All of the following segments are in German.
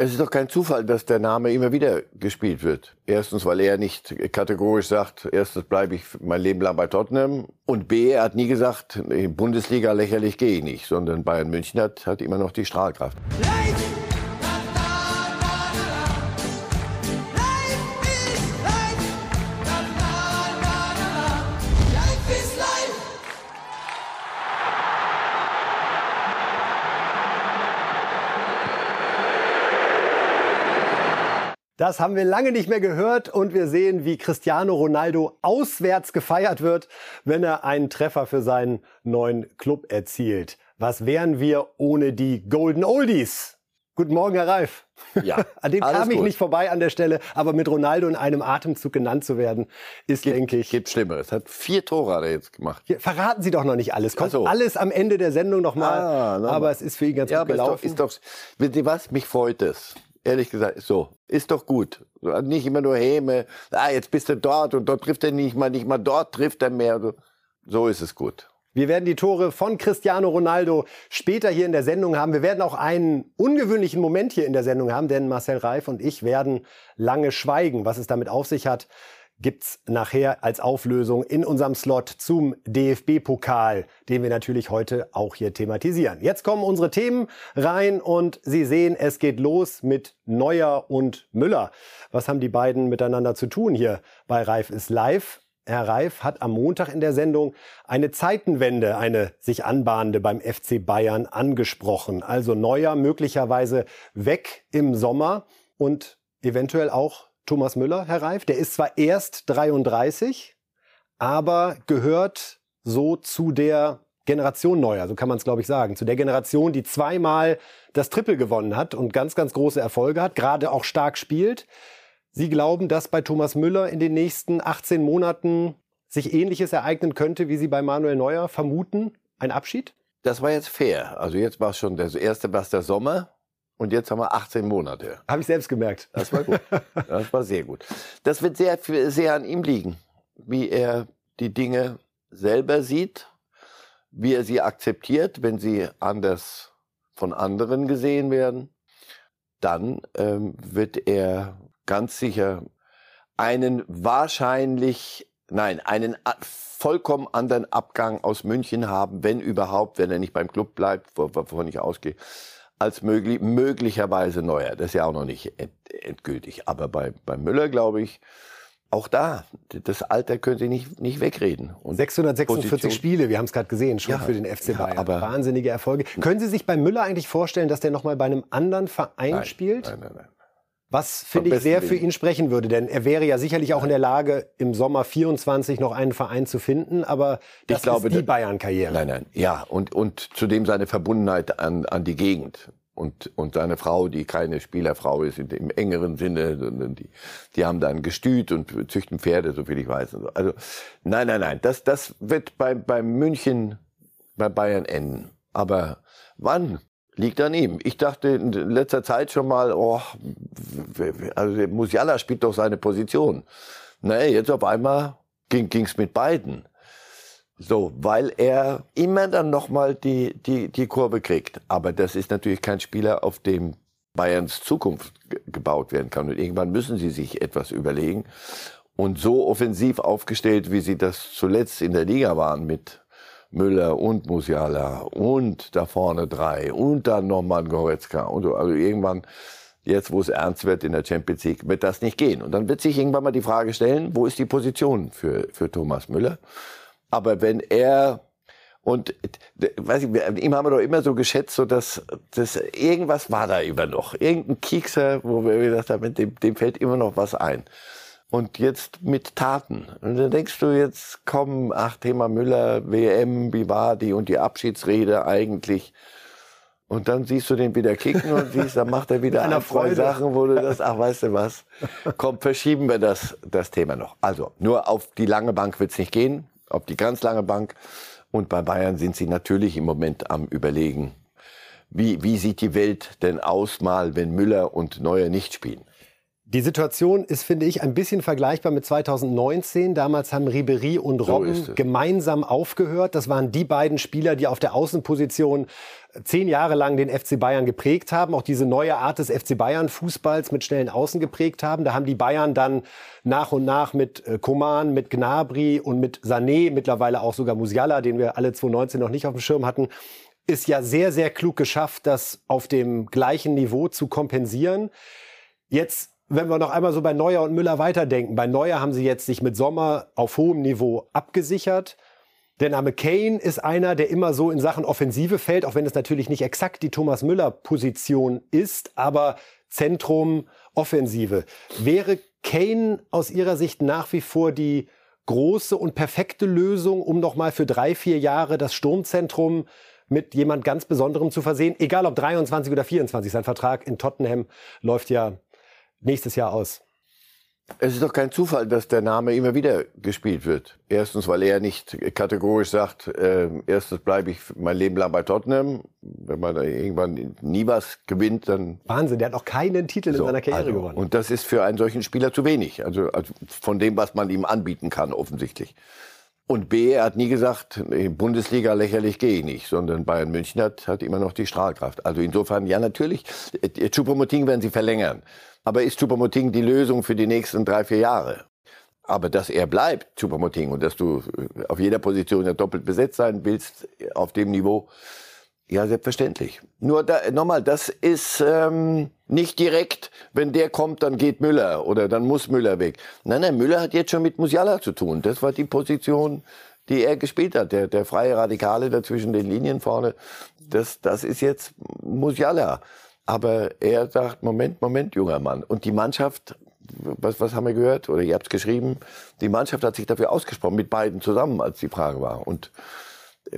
Es ist doch kein Zufall, dass der Name immer wieder gespielt wird. Erstens, weil er nicht kategorisch sagt, erstens bleibe ich mein Leben lang bei Tottenham. Und B, er hat nie gesagt, Bundesliga lächerlich gehe ich nicht, sondern Bayern München hat, hat immer noch die Strahlkraft. Leid! Das haben wir lange nicht mehr gehört und wir sehen, wie Cristiano Ronaldo auswärts gefeiert wird, wenn er einen Treffer für seinen neuen Club erzielt. Was wären wir ohne die Golden Oldies? Guten Morgen, Herr Reif. Ja, an dem kam ich gut. nicht vorbei an der Stelle, aber mit Ronaldo in einem Atemzug genannt zu werden, ist, gibt, denke ich. Gibt Schlimmeres. Hat vier Tore hat er jetzt gemacht. Hier, verraten Sie doch noch nicht alles. Kommt so. alles am Ende der Sendung nochmal. Ah, aber es ist für ihn ganz ja, gut gelaufen. Ist doch, ist doch, wissen Sie was? Mich freut es ehrlich gesagt, so, ist doch gut. Nicht immer nur Häme, ah, jetzt bist du dort und dort trifft er nicht mal, nicht mal dort trifft er mehr. So ist es gut. Wir werden die Tore von Cristiano Ronaldo später hier in der Sendung haben. Wir werden auch einen ungewöhnlichen Moment hier in der Sendung haben, denn Marcel Reif und ich werden lange schweigen. Was es damit auf sich hat, gibt's nachher als Auflösung in unserem Slot zum DFB-Pokal, den wir natürlich heute auch hier thematisieren. Jetzt kommen unsere Themen rein und Sie sehen, es geht los mit Neuer und Müller. Was haben die beiden miteinander zu tun hier bei Reif ist live? Herr Reif hat am Montag in der Sendung eine Zeitenwende, eine sich anbahnende beim FC Bayern angesprochen. Also Neuer möglicherweise weg im Sommer und eventuell auch Thomas Müller, Herr Reif. Der ist zwar erst 33, aber gehört so zu der Generation Neuer, so kann man es glaube ich sagen, zu der Generation, die zweimal das Triple gewonnen hat und ganz, ganz große Erfolge hat, gerade auch stark spielt. Sie glauben, dass bei Thomas Müller in den nächsten 18 Monaten sich Ähnliches ereignen könnte, wie Sie bei Manuel Neuer vermuten? Ein Abschied? Das war jetzt fair. Also jetzt war es schon der erste was der Sommer. Und jetzt haben wir 18 Monate. Habe ich selbst gemerkt. Das war gut. Das war sehr gut. Das wird sehr, sehr an ihm liegen, wie er die Dinge selber sieht, wie er sie akzeptiert, wenn sie anders von anderen gesehen werden. Dann ähm, wird er ganz sicher einen wahrscheinlich, nein, einen vollkommen anderen Abgang aus München haben, wenn überhaupt, wenn er nicht beim Club bleibt, wovon ich ausgehe als möglich, möglicherweise neuer. Das ist ja auch noch nicht end, endgültig. Aber bei, bei Müller glaube ich, auch da, das Alter können Sie nicht, nicht wegreden. Und 646 Position. Spiele, wir haben es gerade gesehen, schon ja, für den FC Bayern. Ja, aber Wahnsinnige Erfolge. Können Sie sich bei Müller eigentlich vorstellen, dass der nochmal bei einem anderen Verein nein, spielt? Nein, nein, nein. Was, finde ich, sehr für ihn sprechen würde. Denn er wäre ja sicherlich auch in der Lage, im Sommer 24 noch einen Verein zu finden. Aber das ich glaube, ist die Bayern-Karriere. Nein, nein. Ja, und, und zudem seine Verbundenheit an, an die Gegend. Und, und seine Frau, die keine Spielerfrau ist in dem engeren Sinne, sondern die, die haben dann Gestüt und züchten Pferde, so viel ich weiß. Also nein, nein, nein, das, das wird bei, bei München, bei Bayern enden. Aber wann? Liegt an ihm. Ich dachte in letzter Zeit schon mal, oh, also Musiala spielt doch seine Position. Nee, jetzt auf einmal ging ging's mit beiden. So, weil er immer dann nochmal die, die, die Kurve kriegt. Aber das ist natürlich kein Spieler, auf dem Bayerns Zukunft gebaut werden kann. Und irgendwann müssen sie sich etwas überlegen. Und so offensiv aufgestellt, wie sie das zuletzt in der Liga waren mit Müller und Musiala und da vorne drei und dann nochmal Goretzka und so. Also irgendwann, jetzt wo es ernst wird in der Champions League, wird das nicht gehen. Und dann wird sich irgendwann mal die Frage stellen, wo ist die Position für, für Thomas Müller? Aber wenn er und weiß ich, ihm haben wir doch immer so geschätzt, so dass, dass irgendwas war da immer noch. Irgendein Kiekser, wo wir gesagt haben, dem, dem fällt immer noch was ein und jetzt mit Taten. Und dann denkst du jetzt, komm, ach, Thema Müller, WM, wie war die und die Abschiedsrede eigentlich. Und dann siehst du den wieder kicken und siehst, dann macht er wieder ein, zwei Sachen, wo du das, ach, weißt du was, komm, verschieben wir das, das Thema noch. Also, nur auf die lange Bank wird's nicht gehen, auf die ganz lange Bank. Und bei Bayern sind sie natürlich im Moment am überlegen, wie, wie sieht die Welt denn aus mal, wenn Müller und Neuer nicht spielen? Die Situation ist, finde ich, ein bisschen vergleichbar mit 2019. Damals haben Ribery und Robben so gemeinsam aufgehört. Das waren die beiden Spieler, die auf der Außenposition zehn Jahre lang den FC Bayern geprägt haben, auch diese neue Art des FC Bayern Fußballs mit schnellen Außen geprägt haben. Da haben die Bayern dann nach und nach mit äh, Koman, mit Gnabry und mit Sané, mittlerweile auch sogar Musiala, den wir alle 2019 noch nicht auf dem Schirm hatten, ist ja sehr, sehr klug geschafft, das auf dem gleichen Niveau zu kompensieren. Jetzt wenn wir noch einmal so bei Neuer und Müller weiterdenken. Bei Neuer haben sie jetzt sich mit Sommer auf hohem Niveau abgesichert. Der Name Kane ist einer, der immer so in Sachen Offensive fällt, auch wenn es natürlich nicht exakt die Thomas Müller-Position ist, aber Zentrum Offensive. Wäre Kane aus Ihrer Sicht nach wie vor die große und perfekte Lösung, um nochmal für drei, vier Jahre das Sturmzentrum mit jemand ganz Besonderem zu versehen? Egal ob 23 oder 24. Sein Vertrag in Tottenham läuft ja nächstes Jahr aus. Es ist doch kein Zufall, dass der Name immer wieder gespielt wird. Erstens, weil er nicht kategorisch sagt, äh, erstens bleibe ich mein Leben lang bei Tottenham. Wenn man da irgendwann nie was gewinnt, dann... Wahnsinn, der hat noch keinen Titel so, in seiner Karriere also, gewonnen. Und das ist für einen solchen Spieler zu wenig. Also, also von dem, was man ihm anbieten kann, offensichlich. Und B, er hat nie gesagt, Bundesliga lächerlich gehe ich nicht, sondern Bayern München hat, hat immer noch die Strahlkraft. Also insofern, ja natürlich, Choupo-Moting werden sie verlängern. Aber ist Choupo-Moting die Lösung für die nächsten drei, vier Jahre? Aber dass er bleibt, Choupo-Moting, und dass du auf jeder Position ja doppelt besetzt sein willst, auf dem Niveau, ja, selbstverständlich. Nur da, nochmal, das ist ähm, nicht direkt, wenn der kommt, dann geht Müller oder dann muss Müller weg. Nein, nein, Müller hat jetzt schon mit Musiala zu tun. Das war die Position, die er gespielt hat. Der, der freie Radikale da zwischen den Linien vorne. Das, das ist jetzt Musiala. Aber er sagt, Moment, Moment, junger Mann. Und die Mannschaft, was, was haben wir gehört? Oder ihr habt es geschrieben, die Mannschaft hat sich dafür ausgesprochen, mit beiden zusammen, als die Frage war. Und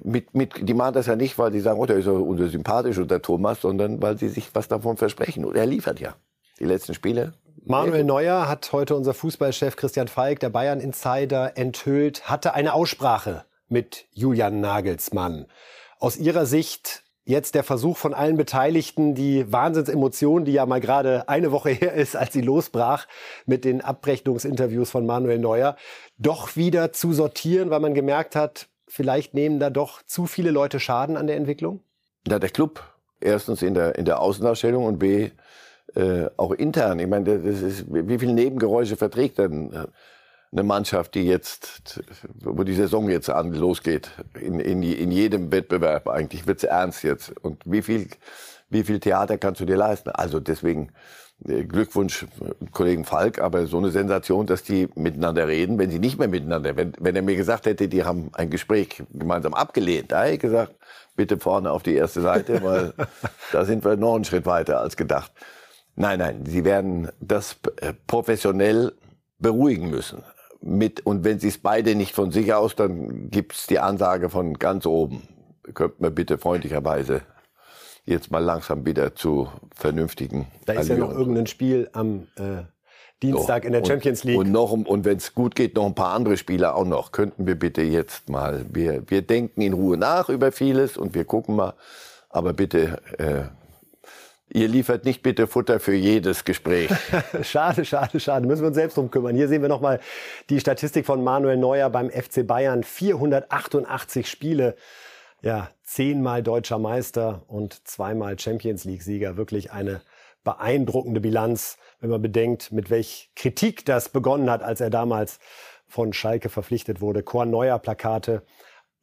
mit, mit, die machen das ja nicht, weil die sagen, oh, der ist ja unser sympathisch und der Thomas, sondern weil sie sich was davon versprechen. Und er liefert ja. Die letzten Spiele. Manuel Neuer hat heute unser Fußballchef Christian Falk, der Bayern Insider, enthüllt, hatte eine Aussprache mit Julian Nagelsmann. Aus Ihrer Sicht jetzt der Versuch von allen Beteiligten, die Wahnsinnsemotionen, die ja mal gerade eine Woche her ist, als sie losbrach mit den Abrechnungsinterviews von Manuel Neuer, doch wieder zu sortieren, weil man gemerkt hat, vielleicht nehmen da doch zu viele Leute Schaden an der Entwicklung? Ja, der Club. Erstens in der, in der Außendarstellung und B, äh, auch intern. Ich meine, das ist, wie viele Nebengeräusche verträgt denn äh, eine Mannschaft, die jetzt, wo die Saison jetzt an losgeht, in, in, in jedem Wettbewerb eigentlich wird's ernst jetzt. Und wie viel, wie viel Theater kannst du dir leisten? Also deswegen Glückwunsch Kollegen Falk, aber so eine Sensation, dass die miteinander reden, wenn sie nicht mehr miteinander, wenn, wenn er mir gesagt hätte, die haben ein Gespräch gemeinsam abgelehnt, da hätte ich gesagt, bitte vorne auf die erste Seite, weil da sind wir noch einen Schritt weiter als gedacht. Nein, nein, sie werden das äh, professionell beruhigen müssen mit, und wenn sie es beide nicht von sich aus, dann gibt's die Ansage von ganz oben. Könnt mir bitte freundlicherweise jetzt mal langsam wieder zu vernünftigen. Da ist Allüren. ja noch irgendein Spiel am äh, Dienstag so, in der Champions League. Und noch, und wenn es gut geht, noch ein paar andere Spieler auch noch. Könnten wir bitte jetzt mal, wir, wir denken in Ruhe nach über vieles und wir gucken mal, aber bitte äh, Ihr liefert nicht bitte Futter für jedes Gespräch. schade, schade, schade. Müssen wir uns selbst drum kümmern. Hier sehen wir nochmal die Statistik von Manuel Neuer beim FC Bayern. 488 Spiele. Ja, zehnmal deutscher Meister und zweimal Champions League Sieger. Wirklich eine beeindruckende Bilanz, wenn man bedenkt, mit welch Kritik das begonnen hat, als er damals von Schalke verpflichtet wurde. Korn Neuer Plakate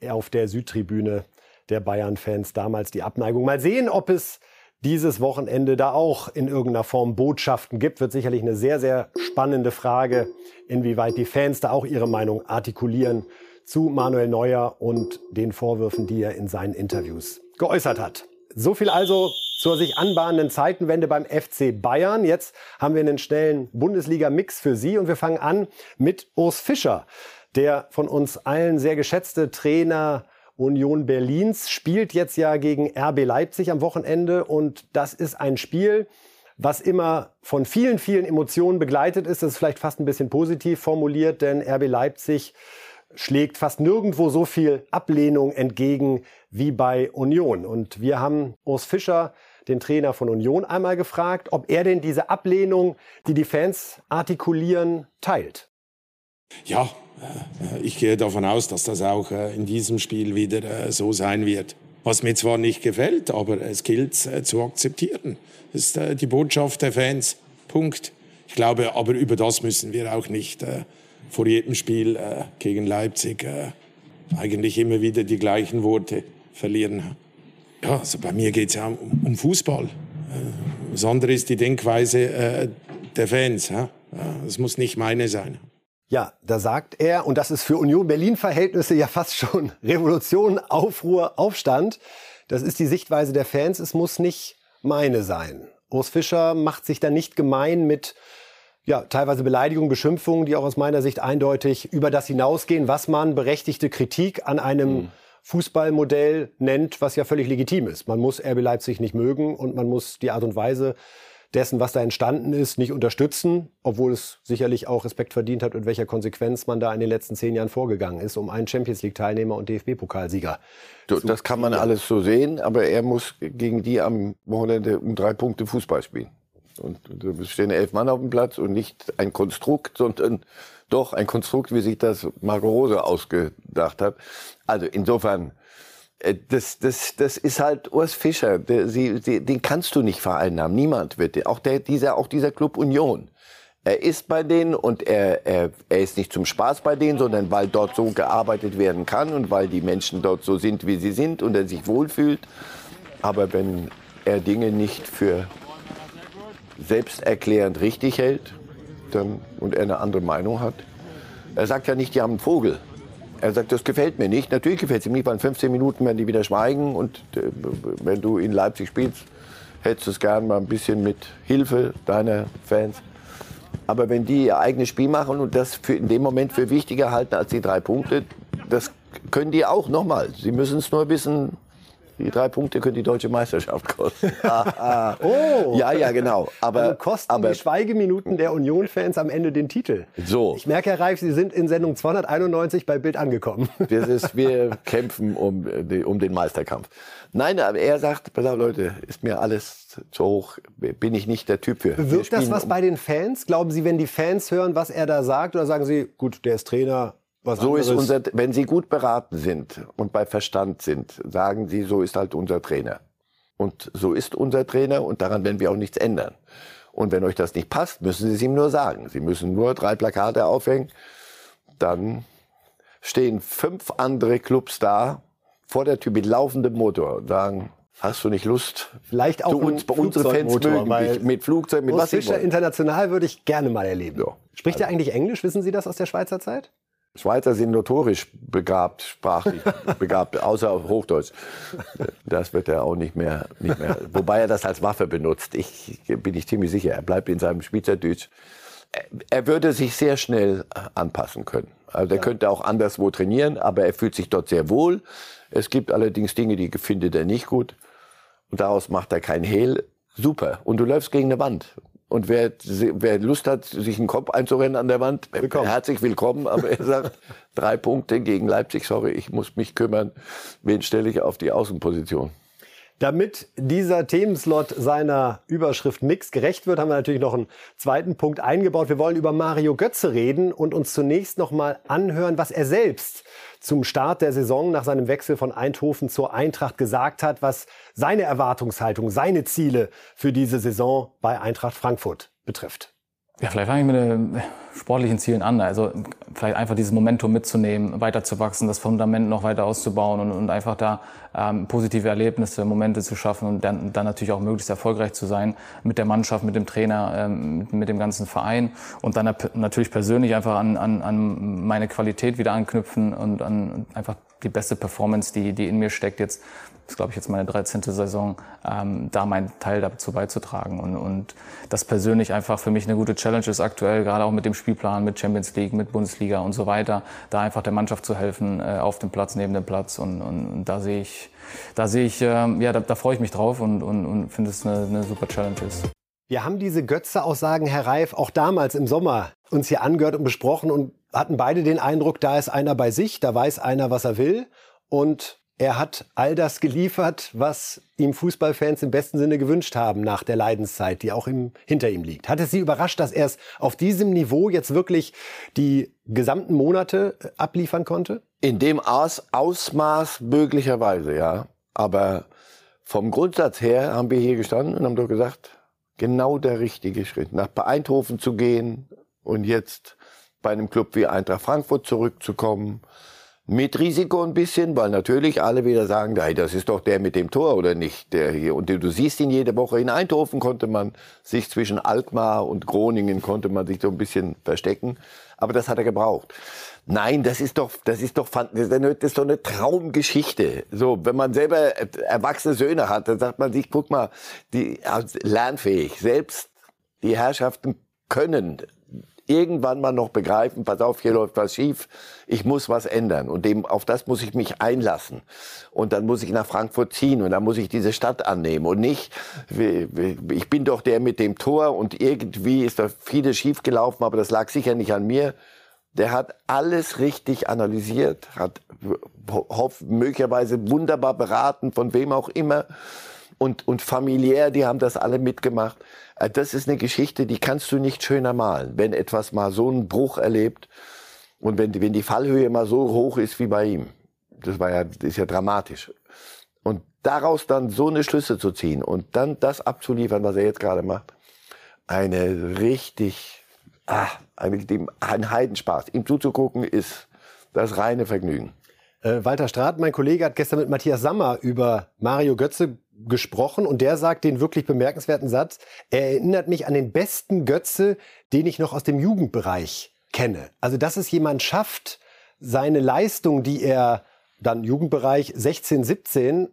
auf der Südtribüne der Bayern-Fans damals die Abneigung. Mal sehen, ob es dieses Wochenende da auch in irgendeiner Form Botschaften gibt, wird sicherlich eine sehr, sehr spannende Frage, inwieweit die Fans da auch ihre Meinung artikulieren zu Manuel Neuer und den Vorwürfen, die er in seinen Interviews geäußert hat. So viel also zur sich anbahnenden Zeitenwende beim FC Bayern. Jetzt haben wir einen schnellen Bundesliga-Mix für Sie und wir fangen an mit Urs Fischer, der von uns allen sehr geschätzte Trainer Union Berlins spielt jetzt ja gegen RB Leipzig am Wochenende und das ist ein Spiel, was immer von vielen, vielen Emotionen begleitet ist. Das ist vielleicht fast ein bisschen positiv formuliert, denn RB Leipzig schlägt fast nirgendwo so viel Ablehnung entgegen wie bei Union. Und wir haben Urs Fischer den Trainer von Union, einmal gefragt, ob er denn diese Ablehnung, die die Fans artikulieren, teilt. Ja, äh, ich gehe davon aus, dass das auch äh, in diesem Spiel wieder äh, so sein wird. Was mir zwar nicht gefällt, aber es gilt zu akzeptieren. Das ist die Botschaft der Fans. Punkt. Ich glaube, aber über das müssen wir auch nicht vor jedem Spiel gegen Leipzig eigentlich immer wieder die gleichen Worte verlieren. Ja, also bei mir geht es ja um, um Fußball. Das andere ist die Denkweise der Fans. Das muss nicht meine sein. Ja, da sagt er, und das ist für Union Berlin-Verhältnisse ja fast schon Revolution, Aufruhr, Aufstand. Das ist die Sichtweise der Fans. Es muss nicht meine sein. Urs Fischer macht sich da nicht gemein mit ja, teilweise Beleidigungen, Beschimpfungen, die auch aus meiner Sicht eindeutig über das hinausgehen, was man berechtigte Kritik an einem mhm. Fußballmodell nennt, was ja völlig legitim ist. Man muss RB Leipzig nicht mögen und man muss die Art und Weise dessen, was da entstanden ist, nicht unterstützen, obwohl es sicherlich auch Respekt verdient hat, mit welcher Konsequenz man da in den letzten zehn Jahren vorgegangen ist, um einen Champions League-Teilnehmer und DFB-Pokalsieger. Das kann man alles so sehen, aber er muss gegen die am Wochenende um drei Punkte Fußball spielen. Und da stehen elf Mann auf dem Platz und nicht ein Konstrukt, sondern doch ein Konstrukt, wie sich das Marco Rose ausgedacht hat. Also insofern äh, das, das, das ist halt Urs Fischer. Der, sie, sie, den kannst du nicht vereinnahmen. Niemand wird. Auch, der, dieser, auch dieser Club Union. Er ist bei denen und er, er, er ist nicht zum Spaß bei denen, sondern weil dort so gearbeitet werden kann und weil die Menschen dort so sind, wie sie sind und er sich wohlfühlt. Aber wenn er Dinge nicht für selbsterklärend richtig hält dann, und er eine andere Meinung hat, er sagt ja nicht, die haben einen Vogel. Er sagt, das gefällt mir nicht. Natürlich gefällt es ihm nicht, weil in 15 Minuten werden die wieder schweigen. Und äh, wenn du in Leipzig spielst, hättest du es gern mal ein bisschen mit Hilfe deiner Fans. Aber wenn die ihr eigenes Spiel machen und das für in dem Moment für wichtiger halten als die drei Punkte, das können die auch nochmal. Sie müssen es nur wissen, die drei Punkte können die deutsche Meisterschaft kosten. oh! Ja, ja, genau. Aber also kosten aber, die Schweigeminuten der Union-Fans am Ende den Titel. So. Ich merke, Herr Reif, Sie sind in Sendung 291 bei Bild angekommen. Das ist, wir kämpfen um, um den Meisterkampf. Nein, aber er sagt, pass auf Leute, ist mir alles zu hoch, bin ich nicht der Typ für. Bewirkt das was um bei den Fans? Glauben Sie, wenn die Fans hören, was er da sagt, oder sagen Sie, gut, der ist Trainer, was so ist unser, wenn Sie gut beraten sind und bei Verstand sind, sagen Sie, so ist halt unser Trainer. Und so ist unser Trainer und daran werden wir auch nichts ändern. Und wenn euch das nicht passt, müssen Sie es ihm nur sagen. Sie müssen nur drei Plakate aufhängen. Dann stehen fünf andere Clubs da vor der Tür mit laufendem Motor und sagen, Hast du nicht Lust? Vielleicht auch uns, bei unsere Fans mögen dich, mit Flugzeug, mit was Fischer international würde ich gerne mal erleben. Ja. Spricht also. er eigentlich Englisch? Wissen Sie das aus der Schweizer Zeit? Schweizer sind notorisch begabt, sprachlich begabt, außer auf Hochdeutsch. Das wird er auch nicht mehr, nicht mehr. Wobei er das als Waffe benutzt. Ich bin ich ziemlich sicher. Er bleibt in seinem Schweizerdeutsch. Er würde sich sehr schnell anpassen können. Also er ja. könnte auch anderswo trainieren, aber er fühlt sich dort sehr wohl. Es gibt allerdings Dinge, die findet er nicht gut. Und daraus macht er kein Hehl. Super. Und du läufst gegen eine Wand. Und wer, wer Lust hat, sich einen Kopf einzurennen an der Wand, willkommen. herzlich willkommen. Aber er sagt, drei Punkte gegen Leipzig, sorry, ich muss mich kümmern. Wen stelle ich auf die Außenposition? Damit dieser Themenslot seiner Überschrift Mix gerecht wird, haben wir natürlich noch einen zweiten Punkt eingebaut. Wir wollen über Mario Götze reden und uns zunächst noch mal anhören, was er selbst zum Start der Saison nach seinem Wechsel von Eindhoven zur Eintracht gesagt hat, was seine Erwartungshaltung, seine Ziele für diese Saison bei Eintracht Frankfurt betrifft. Ja, vielleicht fange ich mit den sportlichen Zielen an. Also vielleicht einfach dieses Momentum mitzunehmen, weiterzuwachsen, das Fundament noch weiter auszubauen und, und einfach da ähm, positive Erlebnisse, Momente zu schaffen und dann, dann natürlich auch möglichst erfolgreich zu sein mit der Mannschaft, mit dem Trainer, ähm, mit, mit dem ganzen Verein und dann natürlich persönlich einfach an, an, an meine Qualität wieder anknüpfen und an einfach die beste Performance, die, die in mir steckt, jetzt ist, glaube ich, jetzt meine 13. Saison, ähm, da meinen Teil dazu beizutragen. Und, und das persönlich einfach für mich eine gute Challenge ist aktuell, gerade auch mit dem Spielplan, mit Champions League, mit Bundesliga und so weiter, da einfach der Mannschaft zu helfen, äh, auf dem Platz, neben dem Platz. Und, und, und da sehe ich, da sehe ich, äh, ja, da, da freue ich mich drauf und, und, und finde es eine, eine super Challenge ist. Wir haben diese Götze-Aussagen, Herr Reif, auch damals im Sommer uns hier angehört und besprochen und hatten beide den Eindruck, da ist einer bei sich, da weiß einer, was er will. Und er hat all das geliefert, was ihm Fußballfans im besten Sinne gewünscht haben nach der Leidenszeit, die auch im, hinter ihm liegt. Hat es Sie überrascht, dass er es auf diesem Niveau jetzt wirklich die gesamten Monate äh, abliefern konnte? In dem Aus Ausmaß möglicherweise, ja. Aber vom Grundsatz her haben wir hier gestanden und haben doch gesagt, genau der richtige Schritt. Nach Eindhoven zu gehen und jetzt bei einem Club wie Eintracht Frankfurt zurückzukommen mit Risiko ein bisschen, weil natürlich alle wieder sagen, hey, das ist doch der mit dem Tor oder nicht, der hier. Und du siehst ihn jede Woche. In Eindhoven konnte man sich zwischen Alkmaar und Groningen konnte man sich so ein bisschen verstecken. Aber das hat er gebraucht. Nein, das ist doch, das ist doch, das ist doch eine Traumgeschichte. So, wenn man selber erwachsene Söhne hat, dann sagt man sich, guck mal, die, lernfähig. Selbst die Herrschaften können irgendwann mal noch begreifen, pass auf, hier läuft was schief, ich muss was ändern und dem, auf das muss ich mich einlassen. Und dann muss ich nach Frankfurt ziehen und dann muss ich diese Stadt annehmen und nicht, ich bin doch der mit dem Tor und irgendwie ist da vieles schief gelaufen, aber das lag sicher nicht an mir. Der hat alles richtig analysiert, hat möglicherweise wunderbar beraten, von wem auch immer. Und, und familiär, die haben das alle mitgemacht. Äh, das ist eine Geschichte, die kannst du nicht schöner malen. Wenn etwas mal so einen Bruch erlebt und wenn, wenn die Fallhöhe mal so hoch ist wie bei ihm. Das war ja, das ist ja dramatisch. Und daraus dann so eine Schlüsse zu ziehen und dann das abzuliefern, was er jetzt gerade macht. Eine richtig, ah, ein, ein Heidenspaß. Ihm zuzugucken ist das reine Vergnügen. Äh, Walter Straat, mein Kollege, hat gestern mit Matthias Sammer über Mario Götze gesprochen und der sagt den wirklich bemerkenswerten Satz, er erinnert mich an den besten Götze, den ich noch aus dem Jugendbereich kenne. Also, dass es jemand schafft, seine Leistung, die er dann Jugendbereich 16, 17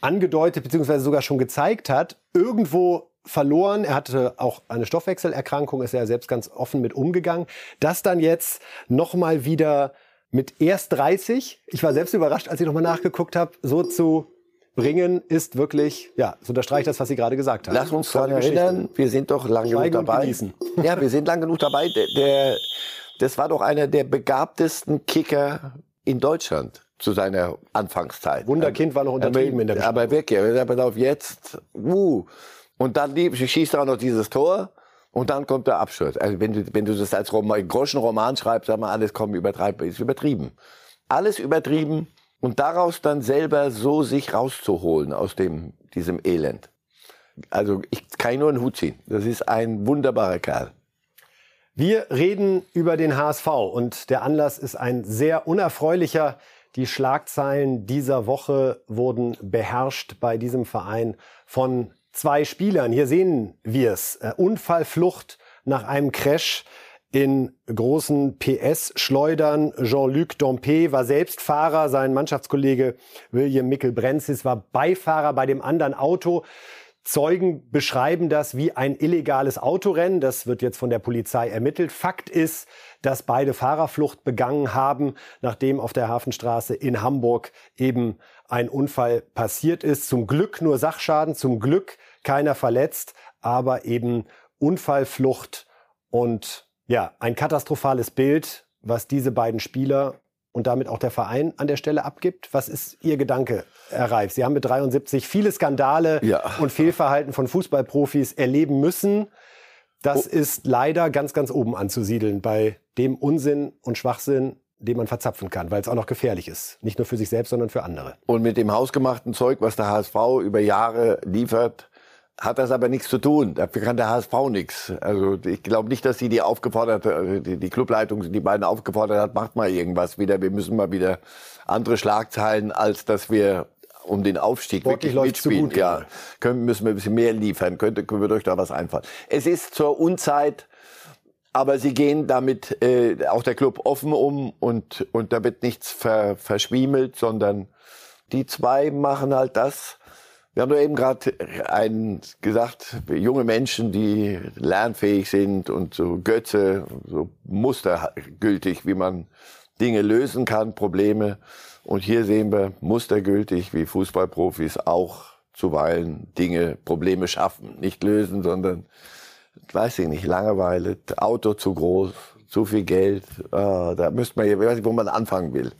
angedeutet bzw. sogar schon gezeigt hat, irgendwo verloren. Er hatte auch eine Stoffwechselerkrankung, ist er selbst ganz offen mit umgegangen. Das dann jetzt nochmal wieder mit erst 30, ich war selbst überrascht, als ich nochmal nachgeguckt habe, so zu bringen, ist wirklich, ja, so unterstreicht das, was Sie gerade gesagt haben. Lass uns daran erinnern, wir sind doch lange genug dabei. Ja, wir sind lang genug dabei. Der, der, das war doch einer der begabtesten Kicker in Deutschland zu seiner Anfangszeit. Wunderkind war noch untertrieben aber, in der Aber weg, ja. Aber auf jetzt, uh. Und dann schießt er auch noch dieses Tor. Und dann kommt der Abschluss. Also wenn du, wenn du das als Roman, Groschenroman schreibst, sag mal, alles kommt übertreiben, ist übertrieben. Alles übertrieben und daraus dann selber so sich rauszuholen aus dem, diesem Elend. Also ich kann nur einen Hut ziehen. Das ist ein wunderbarer Kerl. Wir reden über den HSV und der Anlass ist ein sehr unerfreulicher. Die Schlagzeilen dieser Woche wurden beherrscht bei diesem Verein von zwei Spielern. Hier sehen wir es. Äh, Unfallflucht nach einem Crash in großen PS-Schleudern. Jean-Luc Dompe war selbst Fahrer, sein Mannschaftskollege William Mickel-Brenzis war Beifahrer bei dem anderen Auto. Zeugen beschreiben das wie ein illegales Autorennen. Das wird jetzt von der Polizei ermittelt. Fakt ist, dass beide Fahrerflucht begangen haben, nachdem auf der Hafenstraße in Hamburg eben ein Unfall passiert ist. Zum Glück nur Sachschaden, zum Glück keiner verletzt, aber eben Unfallflucht und ja, ein katastrophales Bild, was diese beiden Spieler und damit auch der Verein an der Stelle abgibt. Was ist Ihr Gedanke, Herr Reif? Sie haben mit 73 viele Skandale ja. und Fehlverhalten von Fußballprofis erleben müssen. Das oh. ist leider ganz, ganz oben anzusiedeln bei dem Unsinn und Schwachsinn, den man verzapfen kann, weil es auch noch gefährlich ist. Nicht nur für sich selbst, sondern für andere. Und mit dem hausgemachten Zeug, was der HSV über Jahre liefert, hat das aber nichts zu tun. Dafür kann der HSV nichts. Also ich glaube nicht, dass sie die aufgefordert, äh, die, die Clubleitung, die beiden aufgefordert hat, macht mal irgendwas wieder. Wir müssen mal wieder andere Schlagzeilen, als dass wir um den Aufstieg Sportlich wirklich mitspielen. Gut, ja, können, müssen wir ein bisschen mehr liefern. Könnte, können wir euch da was einfallen. Es ist zur Unzeit, aber sie gehen damit äh, auch der Club offen um und und da wird nichts ver, verschwiemelt, sondern die zwei machen halt das, wir haben doch eben gerade einen gesagt, junge Menschen, die lernfähig sind und so Götze, so mustergültig, wie man Dinge lösen kann, Probleme. Und hier sehen wir mustergültig, wie Fußballprofis auch zuweilen Dinge, Probleme schaffen. Nicht lösen, sondern, weiß ich nicht, Langeweile, Auto zu groß, zu viel Geld. Ah, da müsste man, ich weiß nicht, wo man anfangen will.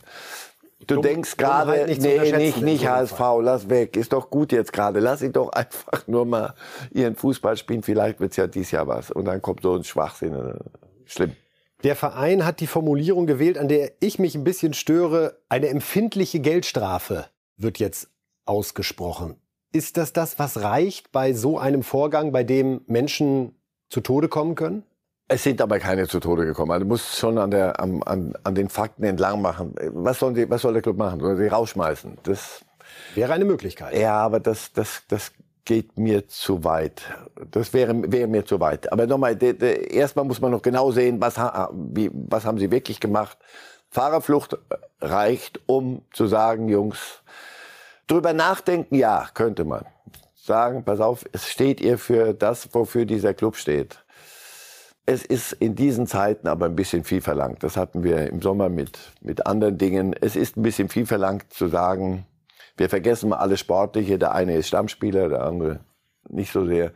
Du Dumm- denkst gerade, nicht zu nee, nicht, nicht HSV, Fall. lass weg. Ist doch gut jetzt gerade. Lass sie doch einfach nur mal ihren Fußball spielen. Vielleicht wird's ja dieses Jahr was. Und dann kommt so ein Schwachsinn. Schlimm. Der Verein hat die Formulierung gewählt, an der ich mich ein bisschen störe. Eine empfindliche Geldstrafe wird jetzt ausgesprochen. Ist das das, was reicht bei so einem Vorgang, bei dem Menschen zu Tode kommen können? Es sind aber keine zu Tode gekommen. Also du musst schon an, der, am, an, an den Fakten entlang machen. Was, sollen die, was soll der Club machen? Soll er sie rausschmeißen? Das, Wäre eine Möglichkeit. ja, aber das, das, das geht mir zu weit. Das wäre, wäre mir zu weit. Aber nochmal, erstmal muss man noch genau sehen, was, wie, was haben sie wirklich gemacht. Fahrerflucht reicht, um zu sagen, Jungs, drüber nachdenken, ja, könnte man. Sagen, pass auf, es steht ihr für das, wofür dieser Club steht. Es ist in diesen Zeiten aber ein bisschen viel verlangt. Das hatten wir im Sommer mit, mit anderen Dingen. Es ist ein bisschen viel verlangt zu sagen, wir vergessen mal alles Sportliche. Der eine ist Stammspieler, der andere nicht so sehr.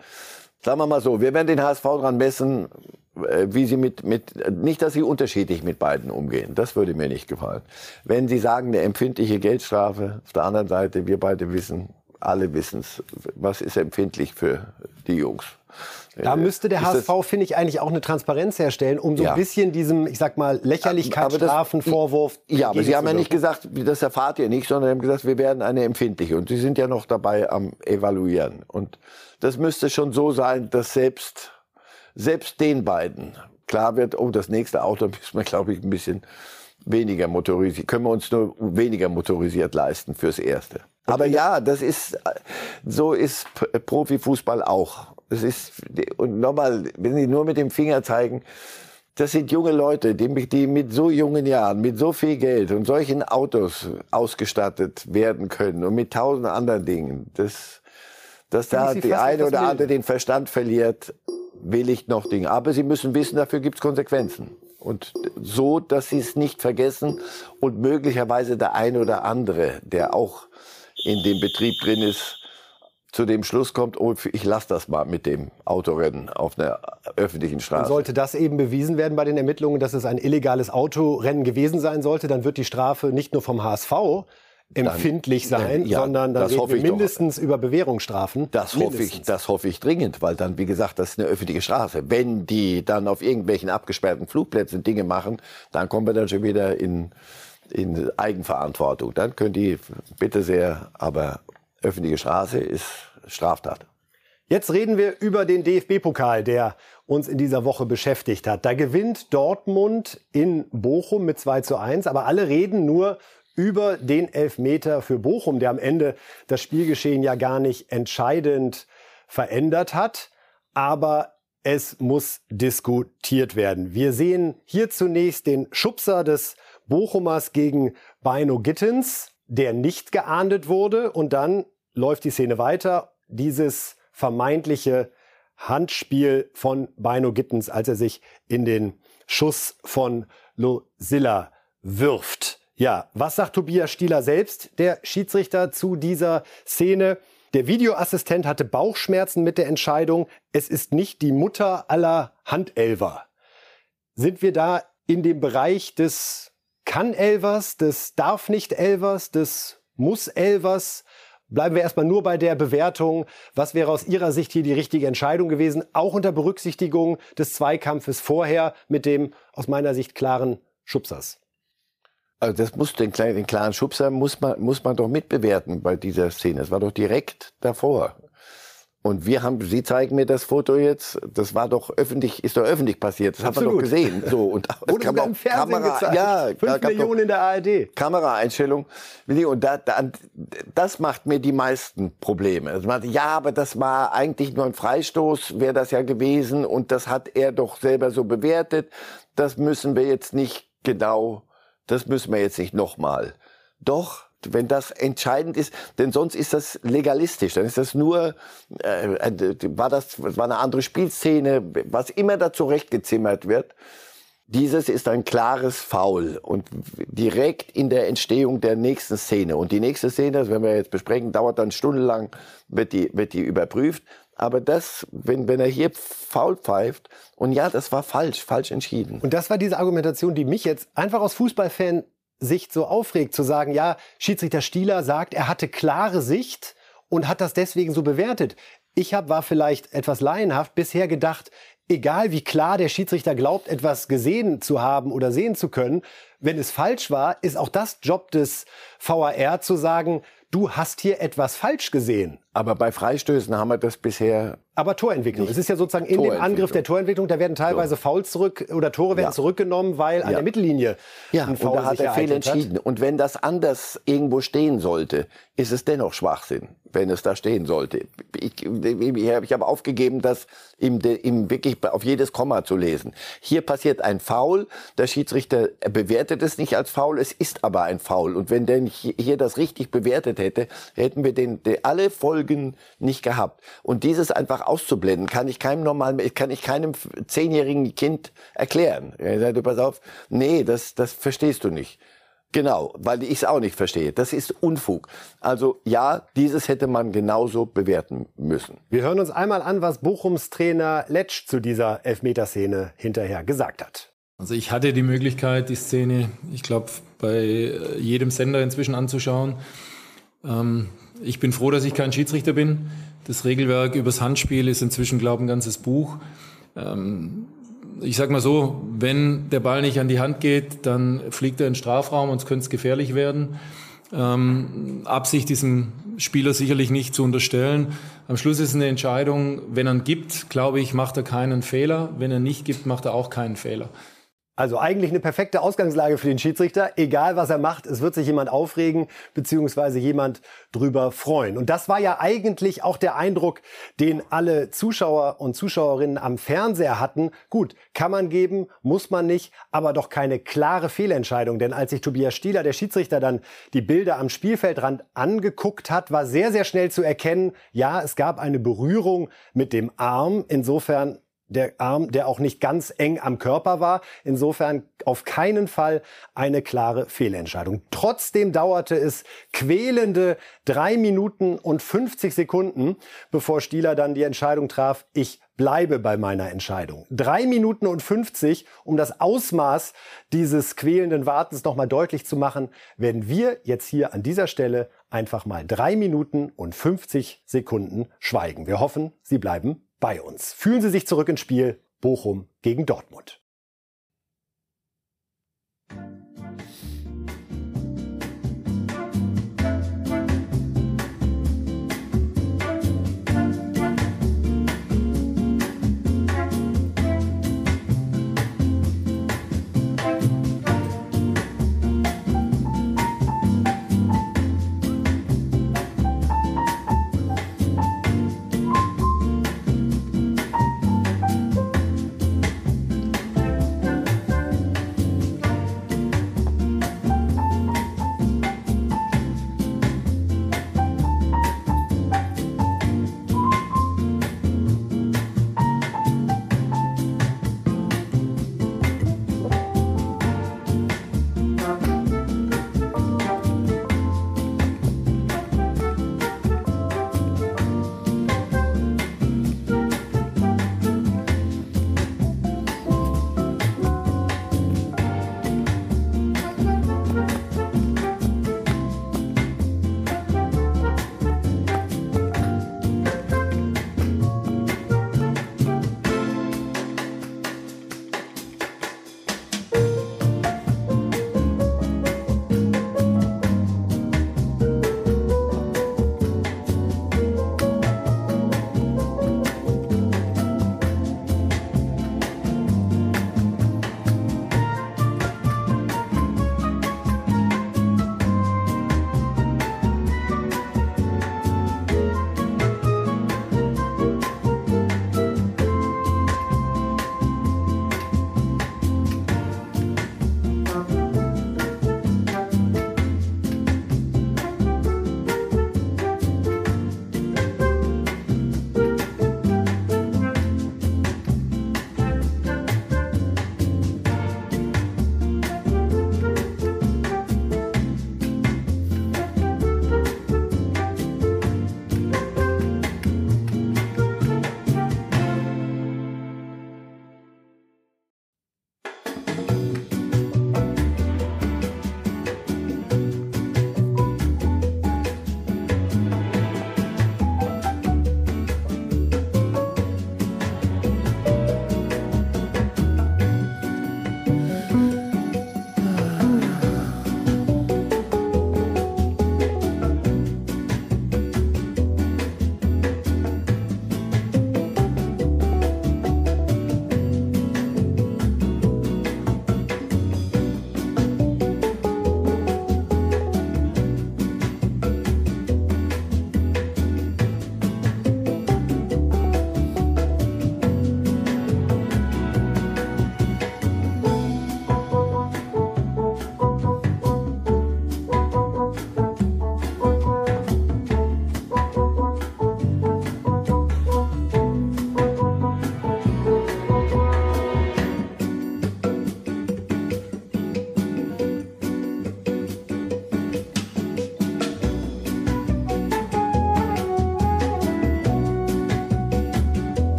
Sagen wir mal so, wir werden den HSV dran messen, äh, wie sie mit, mit, nicht, dass sie unterschiedlich mit beiden umgehen. Das würde mir nicht gefallen. Wenn Sie sagen, eine empfindliche Geldstrafe, auf der anderen Seite, wir beide wissen, alle wissen es, was ist empfindlich für die Jungs. Da müsste der HSV, finde ich, eigentlich auch eine Transparenz herstellen, um so Ja. ein bisschen diesem, ich sag mal, Lächerlichkeitsstrafenvorwurf. Ja, aber Sie haben ja nicht gesagt, das erfahrt ihr nicht, sondern haben gesagt, wir werden eine empfindliche. Und Sie sind ja noch dabei am Evaluieren. Und das müsste schon so sein, dass selbst, selbst den beiden klar wird, oh, das nächste Auto müssen wir, glaube ich, ein bisschen weniger motorisiert, können wir uns nur weniger motorisiert leisten fürs Erste. Aber ja, das ist, so ist P- Profifußball auch. Es ist, und nochmal, wenn Sie nur mit dem Finger zeigen, das sind junge Leute, die, die mit so jungen Jahren, mit so viel Geld und solchen Autos ausgestattet werden können und mit tausend anderen Dingen. Das, dass da die eine oder andere den Verstand verliert, will ich noch Dinge. Aber sie müssen wissen, dafür gibt es Konsequenzen. Und so, dass sie es nicht vergessen und möglicherweise der eine oder andere, der auch in dem Betrieb drin ist, zu dem Schluss kommt, oh, ich lasse das mal mit dem Autorennen auf einer öffentlichen Straße. Sollte das eben bewiesen werden bei den Ermittlungen, dass es ein illegales Autorennen gewesen sein sollte, dann wird die Strafe nicht nur vom HSV empfindlich sein, ja, sondern dann reden wir ich doch. mindestens über Bewährungsstrafen. Das hoffe ich, Mindestens. das hoffe ich dringend, weil dann, wie gesagt, das ist eine öffentliche Straße. Wenn die dann auf irgendwelchen abgesperrten Flugplätzen Dinge machen, dann kommen wir dann schon wieder in, in Eigenverantwortung. Dann können die, bitte sehr, aber öffentliche Straße ist Straftat. Jetzt reden wir über den DFB-Pokal, der uns in dieser Woche beschäftigt hat. Da gewinnt Dortmund in Bochum mit 2 zu 1, aber alle reden nur über den Elfmeter für Bochum, der am Ende das Spielgeschehen ja gar nicht entscheidend verändert hat. Aber es muss diskutiert werden. Wir sehen hier zunächst den Schubser des Bochumers gegen Beino Gittens, der nicht geahndet wurde. Und dann läuft die Szene weiter. Dieses vermeintliche Handspiel von Beino Gittens, als er sich in den Schuss von Losilla wirft. Ja, was sagt Tobias Stieler selbst, der Schiedsrichter, zu dieser Szene? Der Videoassistent hatte Bauchschmerzen mit der Entscheidung. Es ist nicht die Mutter aller Handelver. Sind wir da in dem Bereich des Kann-Elvers, des Darf-nicht-Elvers, des Muss-Elvers? Bleiben wir erstmal nur bei der Bewertung. Was wäre aus Ihrer Sicht hier die richtige Entscheidung gewesen? Auch unter Berücksichtigung des Zweikampfes vorher mit dem aus meiner Sicht klaren Schubsers. Also das muss den den klaren Schubser muss man, muss man doch mitbewerten bei dieser Szene. Es war doch direkt davor. Und wir haben, Sie zeigen mir das Foto jetzt, das war doch öffentlich, ist doch öffentlich passiert. Das Absolut. haben wir doch gesehen. So, und Wurde sogar auch im Fernsehen Kamera, gezeigt. ja, Fünf Millionen in der ARD. Kameraeinstellung. Und da, da, das macht mir die meisten Probleme. Also man, ja, aber das war eigentlich nur ein Freistoß, wäre das ja gewesen. Und das hat er doch selber so bewertet. Das müssen wir jetzt nicht genau, das müssen wir jetzt nicht nochmal. Doch, wenn das entscheidend ist, denn sonst ist das legalistisch, dann ist das nur, äh, äh, war das war eine andere Spielszene, was immer da zurechtgezimmert wird. Dieses ist ein klares Foul und direkt in der Entstehung der nächsten Szene. Und die nächste Szene, das werden wir jetzt besprechen, dauert dann stundenlang, wird die, wird die überprüft. Aber das, wenn, wenn er hier faul pfeift, und ja, das war falsch, falsch entschieden. Und das war diese Argumentation, die mich jetzt einfach aus Fußballfan Sicht so aufregt, zu sagen, ja, Schiedsrichter Stieler sagt, er hatte klare Sicht und hat das deswegen so bewertet. Ich hab, war vielleicht etwas laienhaft bisher gedacht, egal wie klar der Schiedsrichter glaubt, etwas gesehen zu haben oder sehen zu können, wenn es falsch war, ist auch das Job des VAR zu sagen, du hast hier etwas falsch gesehen. Aber bei Freistößen haben wir das bisher. Aber Torentwicklung. Es ist ja sozusagen in dem Angriff der Torentwicklung, da werden teilweise so. Fouls zurück oder Tore werden ja. zurückgenommen, weil ja. an der Mittellinie ja. ein Foul und da hat er fehl entschieden. Und wenn das anders irgendwo stehen sollte, ist es dennoch Schwachsinn, wenn es da stehen sollte. Ich, ich habe aufgegeben, das im, im wirklich auf jedes Komma zu lesen. Hier passiert ein Foul, der Schiedsrichter bewertet es nicht als Foul, es ist aber ein Foul. Und wenn der hier das richtig bewertet hätte, hätten wir den, den alle Folgen Folgen nicht gehabt. Und dieses einfach auszublenden, kann ich keinem normalen, kann ich keinem zehnjährigen Kind erklären. Er sagt, pass auf, nee, das, das verstehst du nicht. Genau, weil ich es auch nicht verstehe. Das ist Unfug. Also ja, dieses hätte man genauso bewerten müssen. Wir hören uns einmal an, was Bochums Trainer Letsch zu dieser Elfmeterszene hinterher gesagt hat. Also ich hatte die Möglichkeit, die Szene, ich glaube, bei jedem Sender inzwischen anzuschauen. Ähm, ich bin froh, dass ich kein Schiedsrichter bin. Das Regelwerk übers Handspiel ist inzwischen, glaube ich, ein ganzes Buch. Ähm, ich sag mal so, wenn der Ball nicht an die Hand geht, dann fliegt er in den Strafraum und es könnte gefährlich werden. Ähm, Absicht diesem Spieler sicherlich nicht zu unterstellen. Am Schluss ist eine Entscheidung, wenn er gibt, glaube ich, macht er keinen Fehler. Wenn er nicht gibt, macht er auch keinen Fehler. Also eigentlich eine perfekte Ausgangslage für den Schiedsrichter. Egal was er macht, es wird sich jemand aufregen beziehungsweise jemand drüber freuen. Und das war ja eigentlich auch der Eindruck, den alle Zuschauer und Zuschauerinnen am Fernseher hatten. Gut, kann man geben, muss man nicht, aber doch keine klare Fehlentscheidung. Denn als sich Tobias Stieler, der Schiedsrichter, dann die Bilder am Spielfeldrand angeguckt hat, war sehr, sehr schnell zu erkennen, ja, es gab eine Berührung mit dem Arm. Insofern der Arm, der auch nicht ganz eng am Körper war. Insofern auf keinen Fall eine klare Fehlentscheidung. Trotzdem dauerte es quälende drei Minuten und 50 Sekunden, bevor Stieler dann die Entscheidung traf, ich bleibe bei meiner Entscheidung. Drei Minuten und 50, um das Ausmaß dieses quälenden Wartens nochmal deutlich zu machen, werden wir jetzt hier an dieser Stelle einfach mal drei Minuten und 50 Sekunden schweigen. Wir hoffen, Sie bleiben bei uns. Fühlen Sie sich zurück ins Spiel Bochum gegen Dortmund.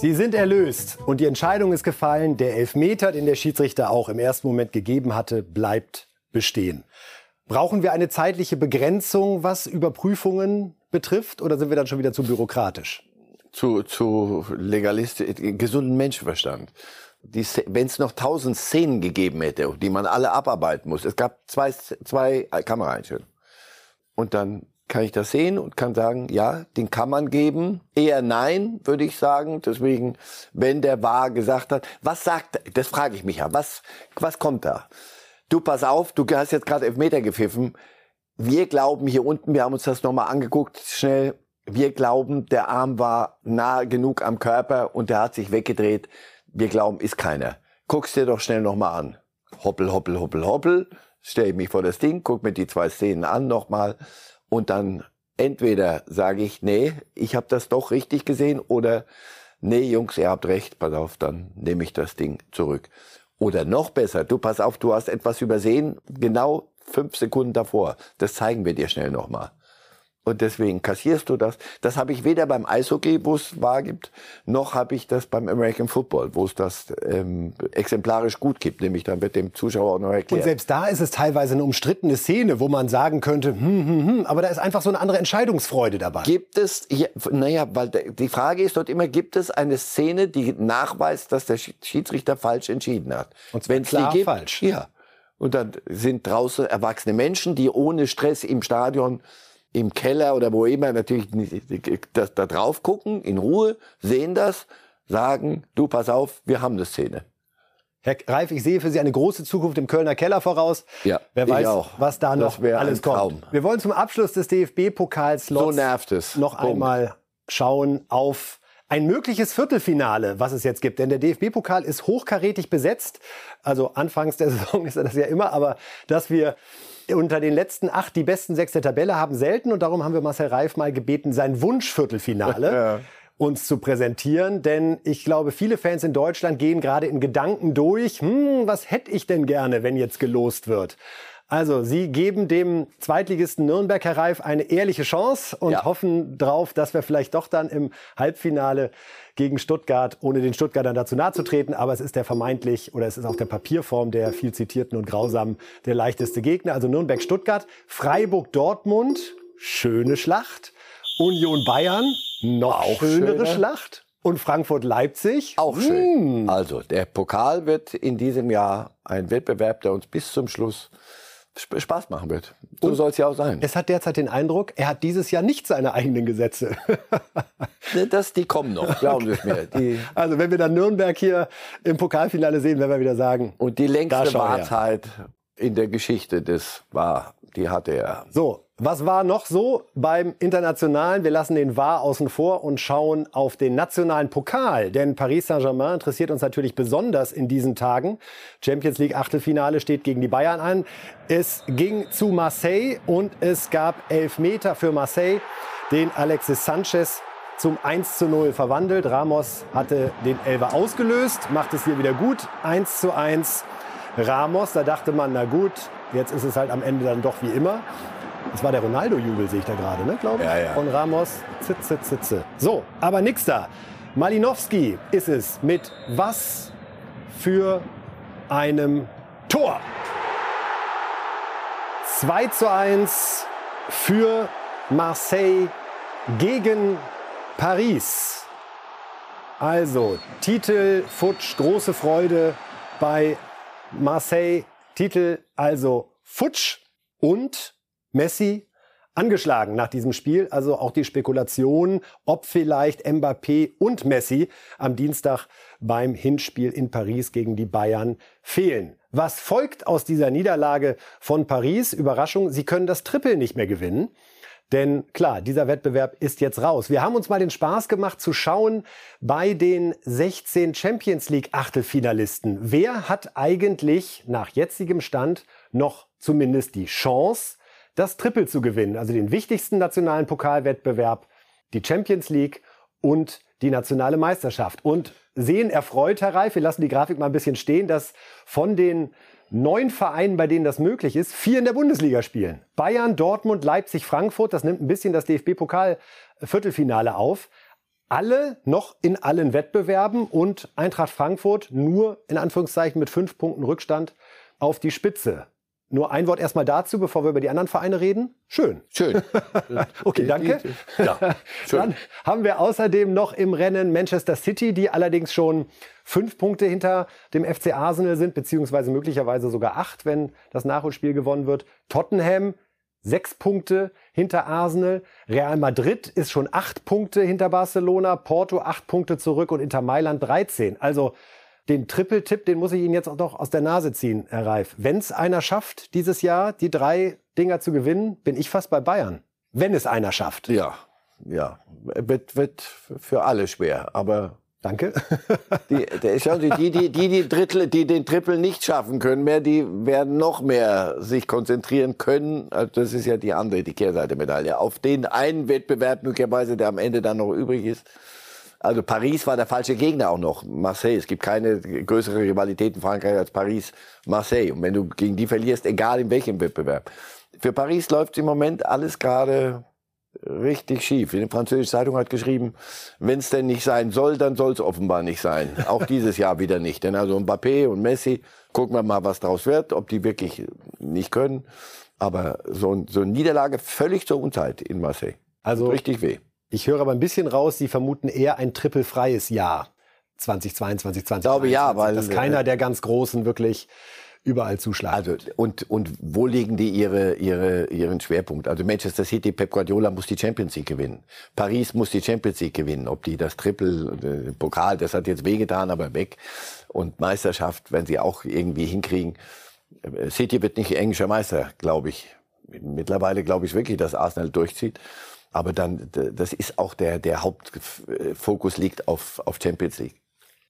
Sie sind erlöst und die Entscheidung ist gefallen. Der Elfmeter, den der Schiedsrichter auch im ersten Moment gegeben hatte, bleibt bestehen. Brauchen wir eine zeitliche Begrenzung, was Überprüfungen betrifft, oder sind wir dann schon wieder zu bürokratisch? Zu, zu legalistisch, gesunden Menschenverstand. Wenn es noch tausend Szenen gegeben hätte, die man alle abarbeiten muss, es gab zwei, zwei Kameraeinstellungen. Und dann kann ich das sehen und kann sagen, ja, den kann man geben. Eher nein, würde ich sagen. Deswegen, wenn der Wahr gesagt hat, was sagt, das frage ich mich ja, was, was kommt da? Du, pass auf, du hast jetzt gerade Elfmeter gepfiffen. Wir glauben hier unten, wir haben uns das nochmal angeguckt, schnell. Wir glauben, der Arm war nah genug am Körper und der hat sich weggedreht. Wir glauben, ist keiner. Guck's dir doch schnell nochmal an. Hoppel, hoppel, hoppel, hoppel. Stell mich vor das Ding, guck mir die zwei Szenen an nochmal und dann entweder sage ich, nee, ich habe das doch richtig gesehen oder nee, Jungs, ihr habt recht, pass auf, dann nehme ich das Ding zurück. Oder noch besser, du pass auf, du hast etwas übersehen, genau fünf Sekunden davor. Das zeigen wir dir schnell nochmal. Und deswegen kassierst du das. Das habe ich weder beim Eishockey, wo es wahr gibt, noch habe ich das beim American Football, wo es das ähm, exemplarisch gut gibt. Nämlich dann wird dem Zuschauer auch noch erklärt. Und selbst da ist es teilweise eine umstrittene Szene, wo man sagen könnte, hm, hm, hm, aber da ist einfach so eine andere Entscheidungsfreude dabei. Gibt es, ja, naja, weil die Frage ist dort immer, gibt es eine Szene, die nachweist, dass der Schiedsrichter falsch entschieden hat? Und Wenn's klar die gibt, falsch. Ja. Und dann sind draußen erwachsene Menschen, die ohne Stress im Stadion im Keller oder wo immer natürlich das, da drauf gucken, in Ruhe, sehen das, sagen, du pass auf, wir haben eine Szene. Herr Reif, ich sehe für Sie eine große Zukunft im Kölner Keller voraus. Ja, Wer weiß, auch. was da noch alles kommt. Wir wollen zum Abschluss des DFB-Pokals so nervt es. noch Punkt. einmal schauen auf ein mögliches Viertelfinale, was es jetzt gibt. Denn der DFB-Pokal ist hochkarätig besetzt. Also anfangs der Saison ist er das ja immer, aber dass wir unter den letzten acht die besten sechs der Tabelle haben selten und darum haben wir Marcel Reif mal gebeten, sein Wunschviertelfinale ja. uns zu präsentieren. Denn ich glaube, viele Fans in Deutschland gehen gerade in Gedanken durch, hm, was hätte ich denn gerne, wenn jetzt gelost wird? Also, Sie geben dem Zweitligisten Nürnberg, Herr Reif, eine ehrliche Chance und ja. hoffen drauf, dass wir vielleicht doch dann im Halbfinale gegen Stuttgart, ohne den Stuttgartern dazu nahe zu treten, aber es ist der vermeintlich oder es ist auf der Papierform der viel zitierten und grausamen der leichteste Gegner. Also Nürnberg-Stuttgart, Freiburg-Dortmund, schöne Schlacht. Union Bayern, noch Auch schönere schöner. Schlacht. Und Frankfurt-Leipzig. Auch schön. Hm. Also, der Pokal wird in diesem Jahr ein Wettbewerb, der uns bis zum Schluss Spaß machen wird. So soll es ja auch sein. Es hat derzeit den Eindruck, er hat dieses Jahr nicht seine eigenen Gesetze. Ne, das, die kommen noch, glauben Sie es mir. Die also wenn wir dann Nürnberg hier im Pokalfinale sehen, werden wir wieder sagen. Und die längste Wartezeit in der Geschichte des war, die hatte er. So, was war noch so beim Internationalen? Wir lassen den War außen vor und schauen auf den nationalen Pokal. Denn Paris Saint-Germain interessiert uns natürlich besonders in diesen Tagen. Champions League Achtelfinale steht gegen die Bayern an. Es ging zu Marseille und es gab Elfmeter für Marseille, den Alexis Sanchez zum 1 zu 0 verwandelt. Ramos hatte den Elfer ausgelöst, macht es hier wieder gut. 1 zu 1 Ramos. Da dachte man, na gut, jetzt ist es halt am Ende dann doch wie immer. Das war der Ronaldo-Jubel, sehe ich da gerade, ne, glaube ich. Ja, ja. Von Ramos. Zitze, zitze. So, aber nix da. Malinowski ist es mit was für einem Tor. 2 zu 1 für Marseille gegen Paris. Also, Titel, Futsch, große Freude bei Marseille. Titel also Futsch und Messi angeschlagen nach diesem Spiel. Also auch die Spekulation, ob vielleicht Mbappé und Messi am Dienstag beim Hinspiel in Paris gegen die Bayern fehlen. Was folgt aus dieser Niederlage von Paris? Überraschung, sie können das Triple nicht mehr gewinnen. Denn klar, dieser Wettbewerb ist jetzt raus. Wir haben uns mal den Spaß gemacht zu schauen bei den 16 Champions League Achtelfinalisten. Wer hat eigentlich nach jetzigem Stand noch zumindest die Chance, das Triple zu gewinnen, also den wichtigsten nationalen Pokalwettbewerb, die Champions League und die nationale Meisterschaft. Und sehen erfreut, Herr Reif, wir lassen die Grafik mal ein bisschen stehen, dass von den neun Vereinen, bei denen das möglich ist, vier in der Bundesliga spielen. Bayern, Dortmund, Leipzig, Frankfurt, das nimmt ein bisschen das DFB-Pokal-Viertelfinale auf. alle noch in allen Wettbewerben und Eintracht Frankfurt nur in Anführungszeichen mit fünf Punkten Rückstand auf die Spitze. Nur ein Wort erstmal dazu, bevor wir über die anderen Vereine reden. Schön. Schön. okay, danke. Ja, schön. Dann haben wir außerdem noch im Rennen Manchester City, die allerdings schon fünf Punkte hinter dem FC Arsenal sind, beziehungsweise möglicherweise sogar acht, wenn das Nachholspiel gewonnen wird. Tottenham sechs Punkte hinter Arsenal. Real Madrid ist schon acht Punkte hinter Barcelona. Porto acht Punkte zurück und Inter Mailand 13. Also den Triple-Tipp, den muss ich Ihnen jetzt auch noch aus der Nase ziehen, Herr Reif. Wenn es einer schafft, dieses Jahr die drei Dinger zu gewinnen, bin ich fast bei Bayern. Wenn es einer schafft. Ja, ja. Wird, wird für alle schwer. Aber Danke. die, schauen Sie, die, die, die, die, Drittel, die den Triple nicht schaffen können mehr, die werden noch mehr sich konzentrieren können. Also das ist ja die andere, die Kehrseite Medaille. Auf den einen Wettbewerb möglicherweise, der am Ende dann noch übrig ist. Also Paris war der falsche Gegner auch noch. Marseille. Es gibt keine größere Rivalität in Frankreich als Paris-Marseille. Und wenn du gegen die verlierst, egal in welchem Wettbewerb. Für Paris läuft im Moment alles gerade richtig schief. Die französische Zeitung hat geschrieben, wenn es denn nicht sein soll, dann soll es offenbar nicht sein. Auch dieses Jahr wieder nicht. Denn also Mbappé und Messi, gucken wir mal, was daraus wird, ob die wirklich nicht können. Aber so, so eine Niederlage völlig zur Unzeit in Marseille. Also richtig weh. Ich höre aber ein bisschen raus, Sie vermuten eher ein trippelfreies Jahr 2022, 2023. Ich glaube ja, weil dass keiner der ganz Großen wirklich überall zuschlagen. Also und und wo legen die ihre ihre ihren Schwerpunkt? Also Manchester City, Pep Guardiola muss die Champions League gewinnen. Paris muss die Champions League gewinnen. Ob die das Triple äh, Pokal, das hat jetzt wehgetan, aber weg. Und Meisterschaft, wenn sie auch irgendwie hinkriegen. Äh, City wird nicht englischer Meister, glaube ich. Mittlerweile glaube ich wirklich, dass Arsenal durchzieht. Aber dann, das ist auch der, der Hauptfokus liegt auf, auf Champions League.